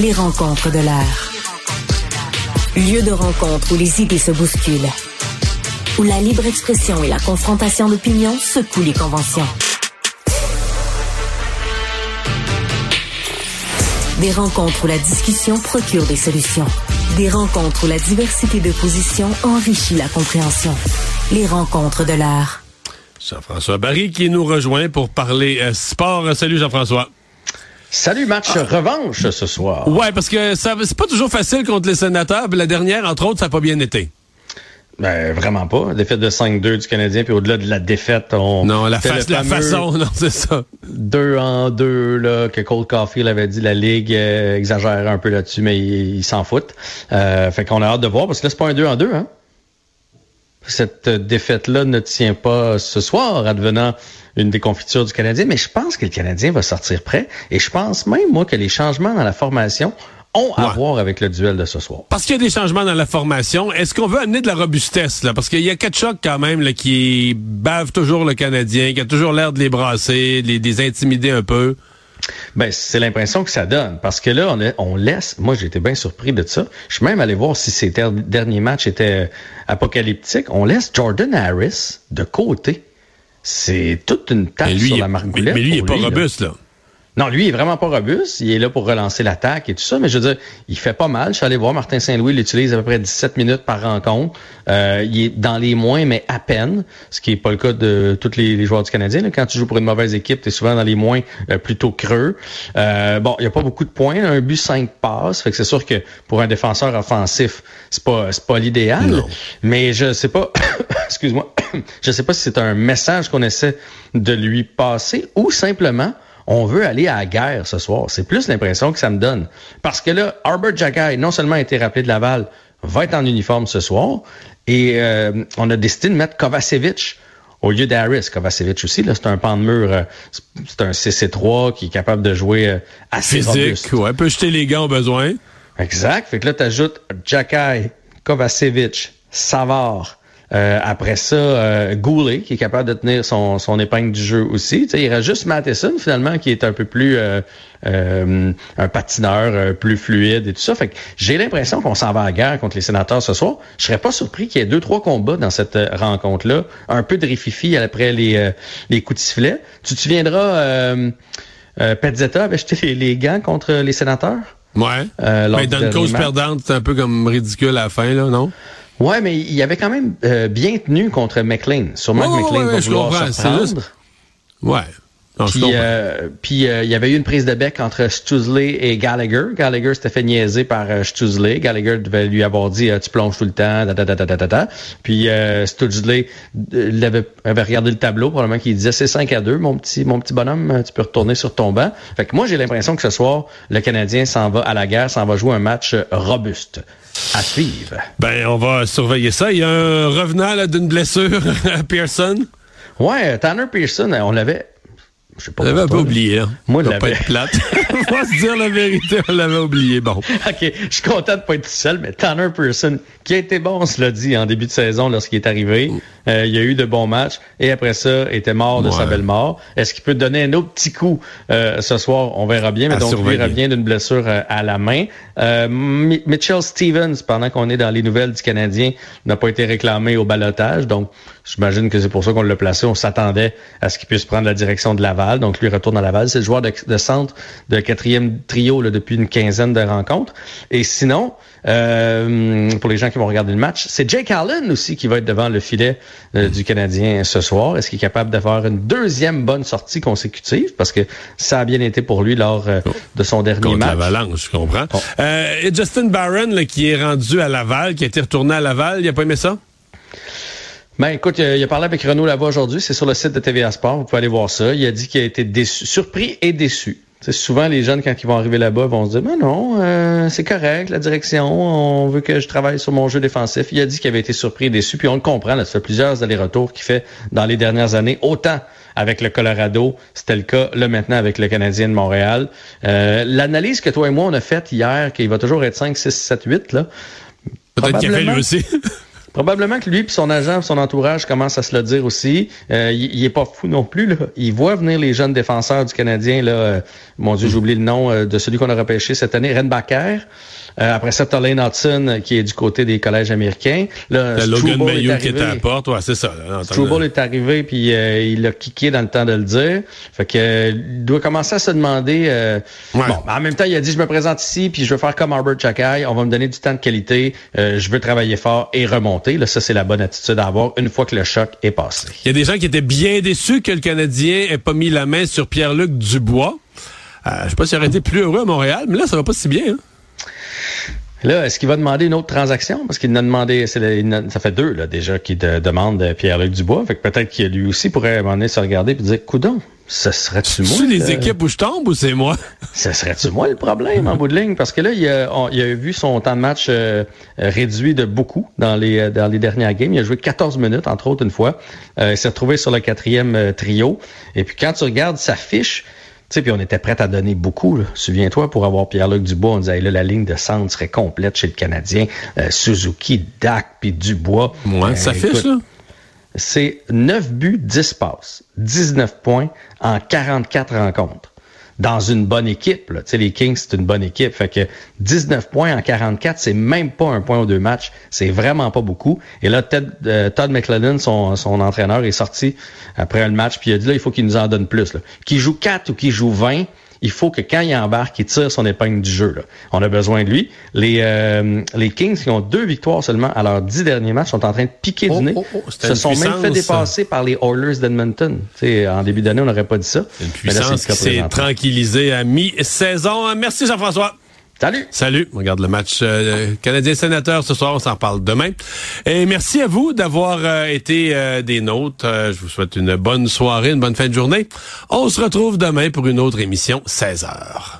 Les rencontres de l'air. Lieu de rencontre où les idées se bousculent. Où la libre expression et la confrontation d'opinions secouent les conventions. Des rencontres où la discussion procure des solutions. Des rencontres où la diversité de positions enrichit la compréhension. Les rencontres de l'art. Jean-François Barry qui nous rejoint pour parler euh, sport. Salut Jean-François. Salut, match revanche ce soir. Ouais, parce que ça c'est pas toujours facile contre les sénateurs. La dernière, entre autres, ça n'a pas bien été. Ben, vraiment pas. Défaite de 5-2 du Canadien, puis au-delà de la défaite, on... Non, la, la façon, non, c'est ça. Deux en deux, là, que Cole Caulfield avait dit, la Ligue euh, exagère un peu là-dessus, mais il, s'en fout. Euh, fait qu'on a hâte de voir, parce que là, c'est pas un 2 en 2, hein. Cette défaite-là ne tient pas ce soir, advenant une déconfiture du Canadien, mais je pense que le Canadien va sortir prêt. Et je pense même, moi, que les changements dans la formation ont à voir avec le duel de ce soir. Parce qu'il y a des changements dans la formation. Est-ce qu'on veut amener de la robustesse, là? Parce qu'il y a Kachuk, quand même, là, qui bave toujours le Canadien, qui a toujours l'air de les brasser, de les, intimider un peu. Ben, c'est l'impression que ça donne. Parce que là, on, on laisse. Moi, été bien surpris de ça. Je suis même allé voir si ces derniers matchs étaient apocalyptiques. On laisse Jordan Harris de côté. C'est toute une tâche sur la margoulette. Mais, lui, il est pas robuste, là. Non, lui, il est vraiment pas robuste. Il est là pour relancer l'attaque et tout ça. Mais je veux dire, il fait pas mal. Je suis allé voir Martin Saint-Louis, il utilise à peu près 17 minutes par rencontre. Euh, il est dans les moins, mais à peine. Ce qui est pas le cas de tous les, joueurs du Canadien. Quand tu joues pour une mauvaise équipe, tu es souvent dans les moins euh, plutôt creux. Euh, bon, il y a pas beaucoup de points. Un but, cinq passes. Fait que c'est sûr que pour un défenseur offensif, c'est pas, c'est pas l'idéal. Mais je sais pas, excuse-moi, je sais pas si c'est un message qu'on essaie de lui passer ou simplement on veut aller à la guerre ce soir. C'est plus l'impression que ça me donne. Parce que là, Albert Jackay, non seulement a été rappelé de Laval, va être en uniforme ce soir, et euh, on a décidé de mettre Kovacevic au lieu d'Harris. Kovacevic aussi, là, c'est un pan de mur, euh, c'est un CC3 qui est capable de jouer euh, assez Physique, ouais, peut jeter les gants au besoin. Exact. Fait que là, tu ajoutes Jackay, Kovacevic, Savard, euh, après ça, euh, Goulet, qui est capable de tenir son, son épingle du jeu aussi. il reste juste Matheson, finalement, qui est un peu plus euh, euh un patineur plus fluide et tout ça. Fait que j'ai l'impression qu'on s'en va à guerre contre les sénateurs ce soir. Je serais pas surpris qu'il y ait deux, trois combats dans cette rencontre-là. Un peu de rififi après les, les coups de sifflet. Tu te souviendras, euh, Petzetta avait jeté les, gants contre les sénateurs? Ouais. Mais dans une cause perdante, c'est un peu comme ridicule à la fin, là, non? Ouais, mais il avait quand même euh, bien tenu contre McLean. Sûrement que McLean va vouloir se Ouais. Puis, euh, puis euh, il y avait eu une prise de bec entre Stuzley et Gallagher. Gallagher s'était fait niaiser par euh, Gallagher devait lui avoir dit tu plonges tout le temps, ta, ta, ta, ta, Puis euh, Stuzley avait, avait, regardé le tableau, probablement qu'il disait c'est 5 à 2, mon petit mon petit bonhomme, tu peux retourner sur ton banc. Fait que moi j'ai l'impression que ce soir, le Canadien s'en va à la guerre, s'en va jouer un match robuste à suivre. Ben, on va surveiller ça. Il y a un revenant d'une blessure à Pearson. Ouais, Tanner Pearson, on l'avait je sais pas. On l'avait pas oublié. Hein. Moi, je pas être plate. on va se dire la vérité, on l'avait oublié. Bon. OK. Je suis content de pas être tout seul, mais Tanner Pearson, qui a été bon, on se l'a dit, en début de saison lorsqu'il est arrivé. Mm. Euh, il y a eu de bons matchs et après ça, était mort de sa belle mort. Est-ce qu'il peut donner un autre petit coup euh, ce soir? On verra bien, mais donc il revient d'une blessure euh, à la main. Mitchell Stevens, pendant qu'on est dans les nouvelles du Canadien, n'a pas été réclamé au balotage. Donc, j'imagine que c'est pour ça qu'on l'a placé. On s'attendait à ce qu'il puisse prendre la direction de Laval. Donc, lui retourne à Laval. C'est le joueur de, centre de quatrième trio là, depuis une quinzaine de rencontres. Et sinon, pour les gens qui vont regarder le match, c'est Jake Allen aussi qui va être devant le filet euh, du Canadien ce soir. Est-ce qu'il est capable d'avoir une deuxième bonne sortie consécutive? Parce que ça a bien été pour lui lors euh, oh. de son dernier Contre match. l'Avalanche, je comprends. Euh, et Justin Barron, qui est rendu à Laval, qui a été retourné à Laval, il a pas aimé ça? Ben écoute, il a parlé avec Renaud Lavoie aujourd'hui, c'est sur le site de TVA Sport, vous pouvez aller voir ça. Il a dit qu'il a été déçu, surpris et déçu souvent, les jeunes, quand ils vont arriver là-bas, vont se dire, ben non, euh, c'est correct, la direction, on veut que je travaille sur mon jeu défensif. Il a dit qu'il avait été surpris et déçu, puis on le comprend, là, ça fait plusieurs allers-retours qu'il fait dans les dernières années, autant avec le Colorado, c'était le cas là maintenant avec le Canadien de Montréal. Euh, l'analyse que toi et moi, on a faite hier, qu'il va toujours être 5, 6, 7, 8, là, Peut-être qu'il a fait lui aussi. Probablement que lui et son agent, son entourage commencent à se le dire aussi. Euh, il, est pas fou non plus. Là. Il voit venir les jeunes défenseurs du Canadien. Là, euh, mon Dieu, j'ai oublié le nom euh, de celui qu'on a repêché cette année, Renbacker. Euh, après ça, t'as Lane Hudson qui est du côté des collèges américains. Là, Logan Mayou qui est à la porte, ouais, c'est ça. Struble est arrivé puis il a kické dans le temps de le dire. Fait que il doit commencer à se demander. Bon, en même temps, il a dit je me présente ici puis je veux faire comme Albert Chakai. On va me donner du temps de qualité. je veux travailler fort et remonter. Là, ça, c'est la bonne attitude à avoir une fois que le choc est passé. Il y a des gens qui étaient bien déçus que le Canadien ait pas mis la main sur Pierre-Luc Dubois. Euh, je sais pas s'il aurait été plus heureux à Montréal, mais là, ça va pas si bien. Hein? Là, est-ce qu'il va demander une autre transaction? Parce qu'il a demandé, ça fait deux là, déjà qu'il demande Pierre-Luc Dubois. Fait que peut-être qu'il lui aussi pourrait à un moment donné se regarder et dire Coudon, ce serait-tu moi? C'est les équipes où je tombe ou c'est moi? Ce serait-tu moi le problème en bout de ligne? Parce que là, il a, il a vu son temps de match euh, réduit de beaucoup dans les, dans les dernières games. Il a joué 14 minutes, entre autres, une fois. Euh, il s'est retrouvé sur le quatrième euh, trio. Et puis quand tu regardes sa fiche, sais, puis on était prêt à donner beaucoup. Souviens-toi, pour avoir Pierre-Luc Dubois, on disait là, la ligne de centre serait complète chez le Canadien. Euh, Suzuki, Dak, puis Dubois. Moi, ça fiche, là? C'est 9 buts, 10 passes, 19 points en 44 rencontres dans une bonne équipe. Là. Tu sais, les Kings, c'est une bonne équipe. Fait que 19 points en 44, c'est même pas un point ou deux matchs. C'est vraiment pas beaucoup. Et là, euh, Todd McLennan, son, son entraîneur, est sorti après le match, puis il a dit là, il faut qu'il nous en donne plus. Qu'il joue 4 ou qu'il joue 20, il faut que quand il embarque, il tire son épingle du jeu. Là. On a besoin de lui. Les, euh, les Kings, qui ont deux victoires seulement à leurs dix derniers matchs, sont en train de piquer du oh, nez. Oh, oh, se sont même fait dépasser par les Oilers d'Edmonton. en début d'année, on n'aurait pas dit ça. Une puissance qui s'est tranquillisée à mi-saison. Merci Jean-François. Salut. Salut. On regarde le match euh, Canadien-Sénateur ce soir. On s'en parle demain. Et merci à vous d'avoir euh, été euh, des nôtres. je vous souhaite une bonne soirée, une bonne fin de journée. On se retrouve demain pour une autre émission, 16 heures.